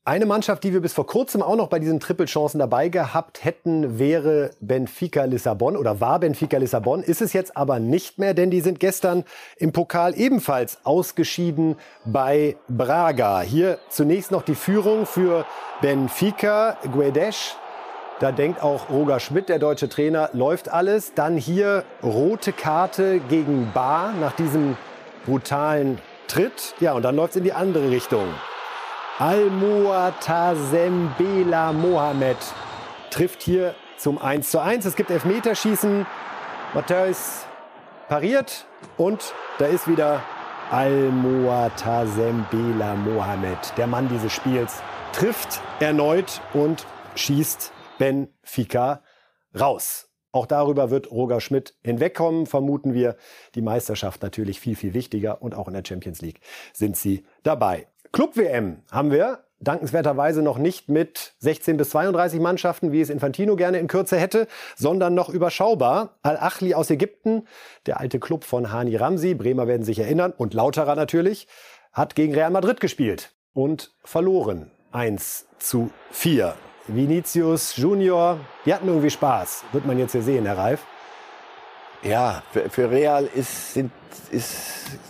Eine Mannschaft, die wir bis vor kurzem auch noch bei diesen Triple-Chancen dabei gehabt hätten, wäre Benfica Lissabon oder war Benfica Lissabon. Ist es jetzt aber nicht mehr, denn die sind gestern im Pokal ebenfalls ausgeschieden bei Braga. Hier zunächst noch die Führung für Benfica. Guedes da denkt auch Roger Schmidt, der deutsche Trainer, läuft alles. Dann hier rote Karte gegen Bar nach diesem brutalen Tritt. Ja, und dann läuft es in die andere Richtung. Al-Muatazembela Mohamed trifft hier zum 1 zu 1. Es gibt Elfmeterschießen. Matthäus pariert und da ist wieder Al-Muatazembela Mohamed, der Mann dieses Spiels, trifft erneut und schießt Benfica raus. Auch darüber wird Roger Schmidt hinwegkommen, vermuten wir. Die Meisterschaft natürlich viel, viel wichtiger und auch in der Champions League sind sie dabei. Club-WM haben wir dankenswerterweise noch nicht mit 16 bis 32 Mannschaften, wie es Infantino gerne in Kürze hätte, sondern noch überschaubar. Al-Achli aus Ägypten, der alte Club von Hani Ramsi, Bremer werden sich erinnern, und Lauterer natürlich, hat gegen Real Madrid gespielt und verloren. 1 zu 4. Vinicius Junior, die hatten irgendwie Spaß. Wird man jetzt hier sehen, Herr Reif. Ja, für, für Real ist, sind, ist.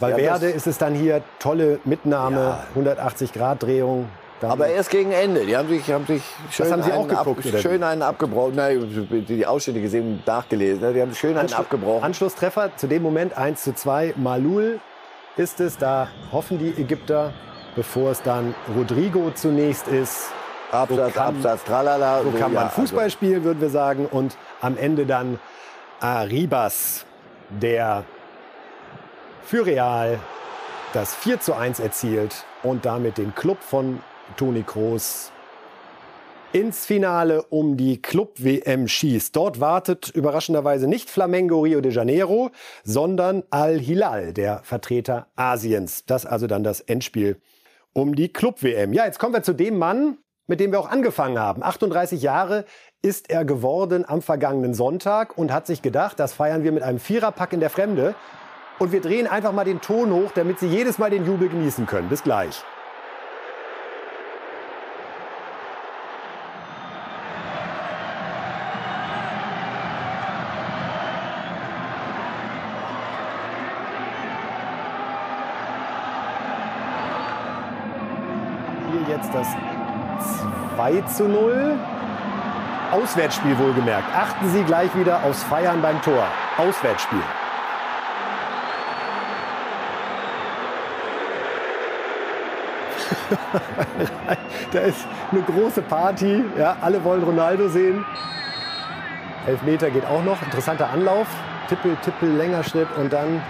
Bei Werde ist es dann hier tolle Mitnahme, ja. 180-Grad-Drehung. Aber erst gegen Ende. Die haben sich, haben sich schön, haben Sie einen, auch geguckt, ab, schön einen abgebrochen. Nein, die Ausschnitte gesehen nachgelesen. Ne? Die haben schön einen Anschluss, abgebrochen. Anschlusstreffer zu dem Moment 1 zu 2. Malul ist es. Da hoffen die Ägypter, bevor es dann Rodrigo zunächst ist. Absatz, so kann, Absatz, tralala. So, so kann man ja, Fußball also. spielen, würden wir sagen. Und am Ende dann Arribas, der für Real das 4 zu 1 erzielt und damit den Club von Toni Kroos ins Finale um die Club-WM schießt. Dort wartet überraschenderweise nicht Flamengo Rio de Janeiro, sondern Al-Hilal, der Vertreter Asiens. Das also dann das Endspiel um die Club-WM. Ja, jetzt kommen wir zu dem Mann, mit dem wir auch angefangen haben. 38 Jahre ist er geworden am vergangenen Sonntag und hat sich gedacht, das feiern wir mit einem Viererpack in der Fremde. Und wir drehen einfach mal den Ton hoch, damit Sie jedes Mal den Jubel genießen können. Bis gleich. 2 zu 0. Auswärtsspiel wohlgemerkt. Achten Sie gleich wieder aufs Feiern beim Tor. Auswärtsspiel. da ist eine große Party. Ja, alle wollen Ronaldo sehen. Elfmeter geht auch noch. Interessanter Anlauf. Tippel, Tippel, länger Schritt und dann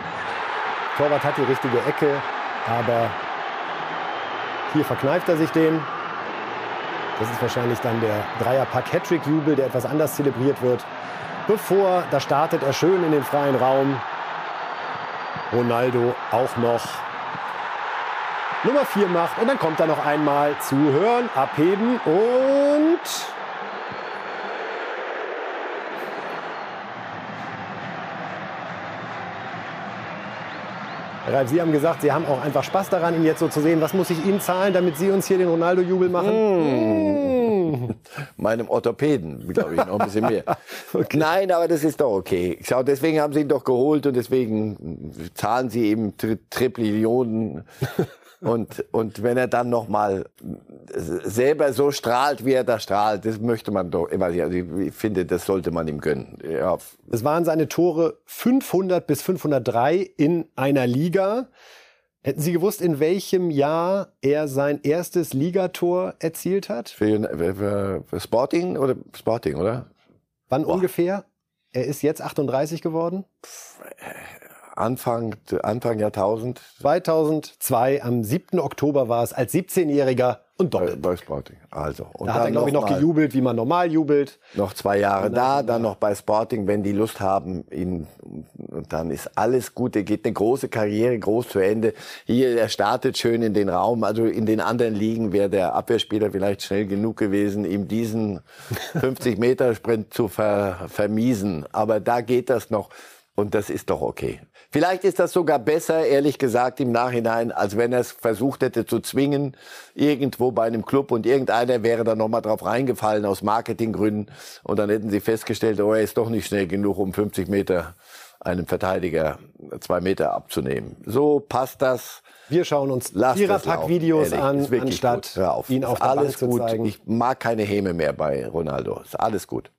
Torwart hat die richtige Ecke, aber hier verkneift er sich den. Das ist wahrscheinlich dann der Dreierpack Hattrick Jubel, der etwas anders zelebriert wird. Bevor, da startet er schön in den freien Raum. Ronaldo auch noch Nummer 4 macht. Und dann kommt er noch einmal zu hören, abheben und Ralf, Sie haben gesagt, Sie haben auch einfach Spaß daran, ihn jetzt so zu sehen. Was muss ich Ihnen zahlen, damit Sie uns hier den Ronaldo-Jubel machen? Mmh. Meinem Orthopäden, glaube ich, noch ein bisschen mehr. okay. Nein, aber das ist doch okay. Schau, deswegen haben Sie ihn doch geholt und deswegen zahlen Sie eben Tri Triplionen und, und wenn er dann noch mal selber so strahlt, wie er da strahlt, das möchte man doch, also ich finde, das sollte man ihm gönnen. Ja. Es waren seine Tore 500 bis 503 in einer Liga. Hätten Sie gewusst, in welchem Jahr er sein erstes Ligator erzielt hat? Für, für, Sporting oder Sporting, oder? Wann Boah. ungefähr? Er ist jetzt 38 geworden? Anfang, Anfang Jahrtausend. 2002, am 7. Oktober war es, als 17-Jähriger und doppelt. Bei, bei Sporting. Also. Und da hat er, glaube ich, noch gejubelt, wie man normal jubelt. Noch zwei Jahre da, dann noch bei Sporting, wenn die Lust haben, ihn, und dann ist alles gut. Er geht eine große Karriere, groß zu Ende. Hier, er startet schön in den Raum. Also in den anderen Ligen wäre der Abwehrspieler vielleicht schnell genug gewesen, ihm diesen 50-Meter-Sprint zu ver, vermiesen. Aber da geht das noch. Und das ist doch okay. Vielleicht ist das sogar besser, ehrlich gesagt, im Nachhinein, als wenn er es versucht hätte zu zwingen, irgendwo bei einem Club und irgendeiner wäre dann nochmal drauf reingefallen aus Marketinggründen und dann hätten sie festgestellt, oh, er ist doch nicht schnell genug, um 50 Meter einem Verteidiger zwei Meter abzunehmen. So passt das. Wir schauen uns Viererpack-Videos an, anstatt ihn auf der alles Bank gut. zu zeigen. Ich mag keine Häme mehr bei Ronaldo. Ist alles gut.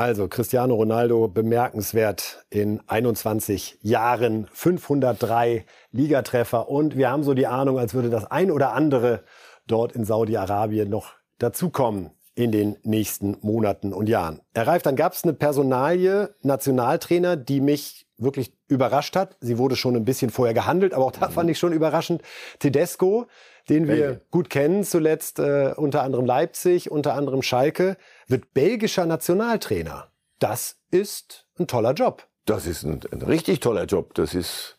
Also Cristiano Ronaldo bemerkenswert in 21 Jahren 503 Ligatreffer und wir haben so die Ahnung, als würde das ein oder andere dort in Saudi-Arabien noch dazukommen in den nächsten Monaten und Jahren. Herr Reif, dann gab es eine Personalie, Nationaltrainer, die mich wirklich überrascht hat. Sie wurde schon ein bisschen vorher gehandelt, aber auch da fand ich schon überraschend. Tedesco, den wir gut kennen, zuletzt äh, unter anderem Leipzig, unter anderem Schalke, wird belgischer Nationaltrainer. Das ist ein toller Job. Das ist ein, ein richtig toller Job. Das ist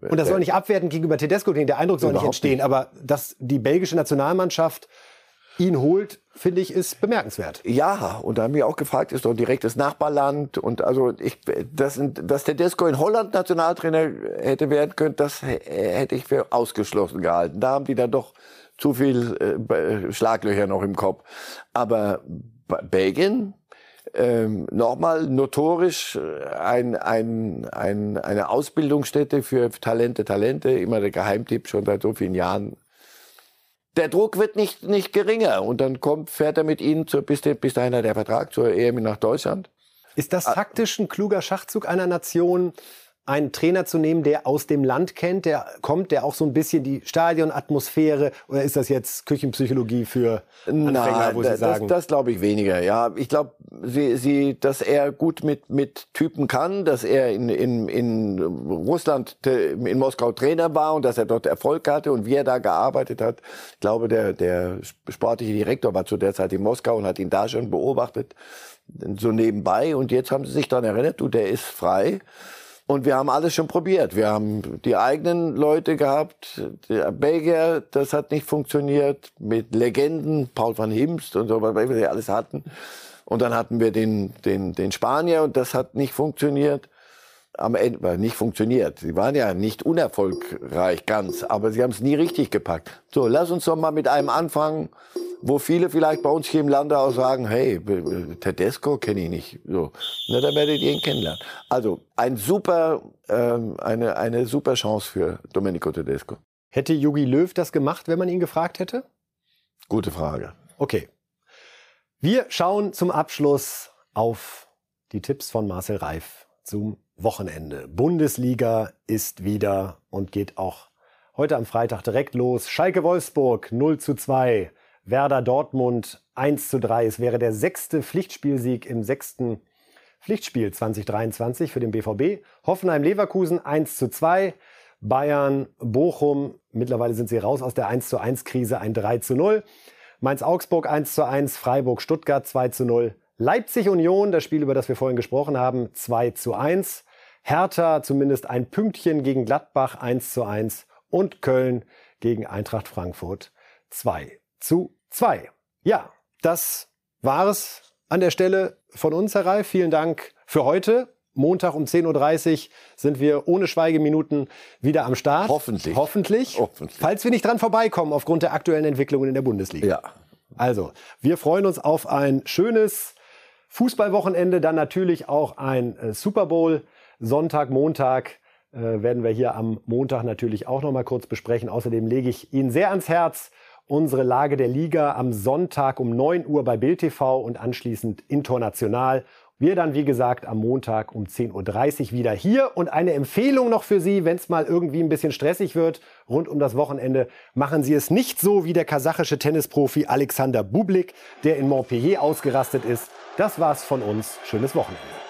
und das soll nicht abwertend gegenüber Tedesco klingen, der Eindruck soll nicht entstehen, nicht. aber dass die belgische Nationalmannschaft ihn holt, finde ich, ist bemerkenswert. Ja, und da haben wir auch gefragt, ist doch direkt das Nachbarland und also ich, dass, dass Tedesco in Holland Nationaltrainer hätte werden können, das hätte ich für ausgeschlossen gehalten. Da haben die dann doch zu viel äh, Schlaglöcher noch im Kopf. Aber Belgien, ähm, nochmal notorisch ein, ein, ein, eine Ausbildungsstätte für Talente, Talente, immer der Geheimtipp schon seit so vielen Jahren der Druck wird nicht, nicht geringer. Und dann kommt, fährt er mit ihnen, zu, bis, bis dahin der Vertrag zur EM nach Deutschland. Ist das taktisch ein kluger Schachzug einer Nation, einen Trainer zu nehmen, der aus dem Land kennt, der kommt, der auch so ein bisschen die Stadionatmosphäre oder ist das jetzt Küchenpsychologie für Anfänger, Na, wo Sie sagen? Das, das glaube ich weniger. Ja, ich glaube, sie, sie, dass er gut mit mit Typen kann, dass er in in in Russland in Moskau Trainer war und dass er dort Erfolg hatte und wie er da gearbeitet hat. Ich glaube, der der sportliche Direktor war zu der Zeit in Moskau und hat ihn da schon beobachtet so nebenbei und jetzt haben sie sich dann erinnert, du, der ist frei und wir haben alles schon probiert. Wir haben die eigenen Leute gehabt, der Belgier, das hat nicht funktioniert, mit Legenden, Paul van Himst und so, was wir alles hatten. Und dann hatten wir den, den, den Spanier und das hat nicht funktioniert. Am Ende, nicht funktioniert. Sie waren ja nicht unerfolgreich ganz, aber sie haben es nie richtig gepackt. So, lass uns doch mal mit einem anfangen, wo viele vielleicht bei uns hier im Lande auch sagen, hey, Tedesco kenne ich nicht. So, na, dann werdet ihr ihn kennenlernen. Also ein super, ähm, eine, eine super Chance für Domenico Tedesco. Hätte Jogi Löw das gemacht, wenn man ihn gefragt hätte? Gute Frage. Okay. Wir schauen zum Abschluss auf die Tipps von Marcel Reif zum Wochenende. Bundesliga ist wieder und geht auch Heute am Freitag direkt los. Schalke Wolfsburg 0 zu 2. Werder Dortmund 1 zu 3. Es wäre der sechste Pflichtspielsieg im sechsten Pflichtspiel 2023 für den BVB. Hoffenheim Leverkusen 1 zu 2. Bayern Bochum, mittlerweile sind sie raus aus der 1 zu 1 Krise, ein 3 zu 0. Mainz Augsburg 1 zu 1. Freiburg Stuttgart 2 zu 0. Leipzig Union, das Spiel, über das wir vorhin gesprochen haben, 2 zu 1. Hertha zumindest ein Pünktchen gegen Gladbach 1 zu 1. Und Köln gegen Eintracht Frankfurt 2 zu 2. Ja, das war es an der Stelle von uns, Herr Reif. Vielen Dank für heute. Montag um 10.30 Uhr sind wir ohne Schweigeminuten wieder am Start. Hoffentlich. Hoffentlich. Hoffentlich. Falls wir nicht dran vorbeikommen aufgrund der aktuellen Entwicklungen in der Bundesliga. Ja. Also, wir freuen uns auf ein schönes Fußballwochenende, dann natürlich auch ein äh, Super Bowl. Sonntag, Montag äh, werden wir hier am Montag natürlich auch noch mal kurz besprechen. Außerdem lege ich Ihnen sehr ans Herz, unsere Lage der Liga am Sonntag um 9 Uhr bei Bild TV und anschließend international. Wir dann, wie gesagt, am Montag um 10.30 Uhr wieder hier. Und eine Empfehlung noch für Sie, wenn es mal irgendwie ein bisschen stressig wird rund um das Wochenende, machen Sie es nicht so wie der kasachische Tennisprofi Alexander Bublik, der in Montpellier ausgerastet ist. Das war's von uns. Schönes Wochenende.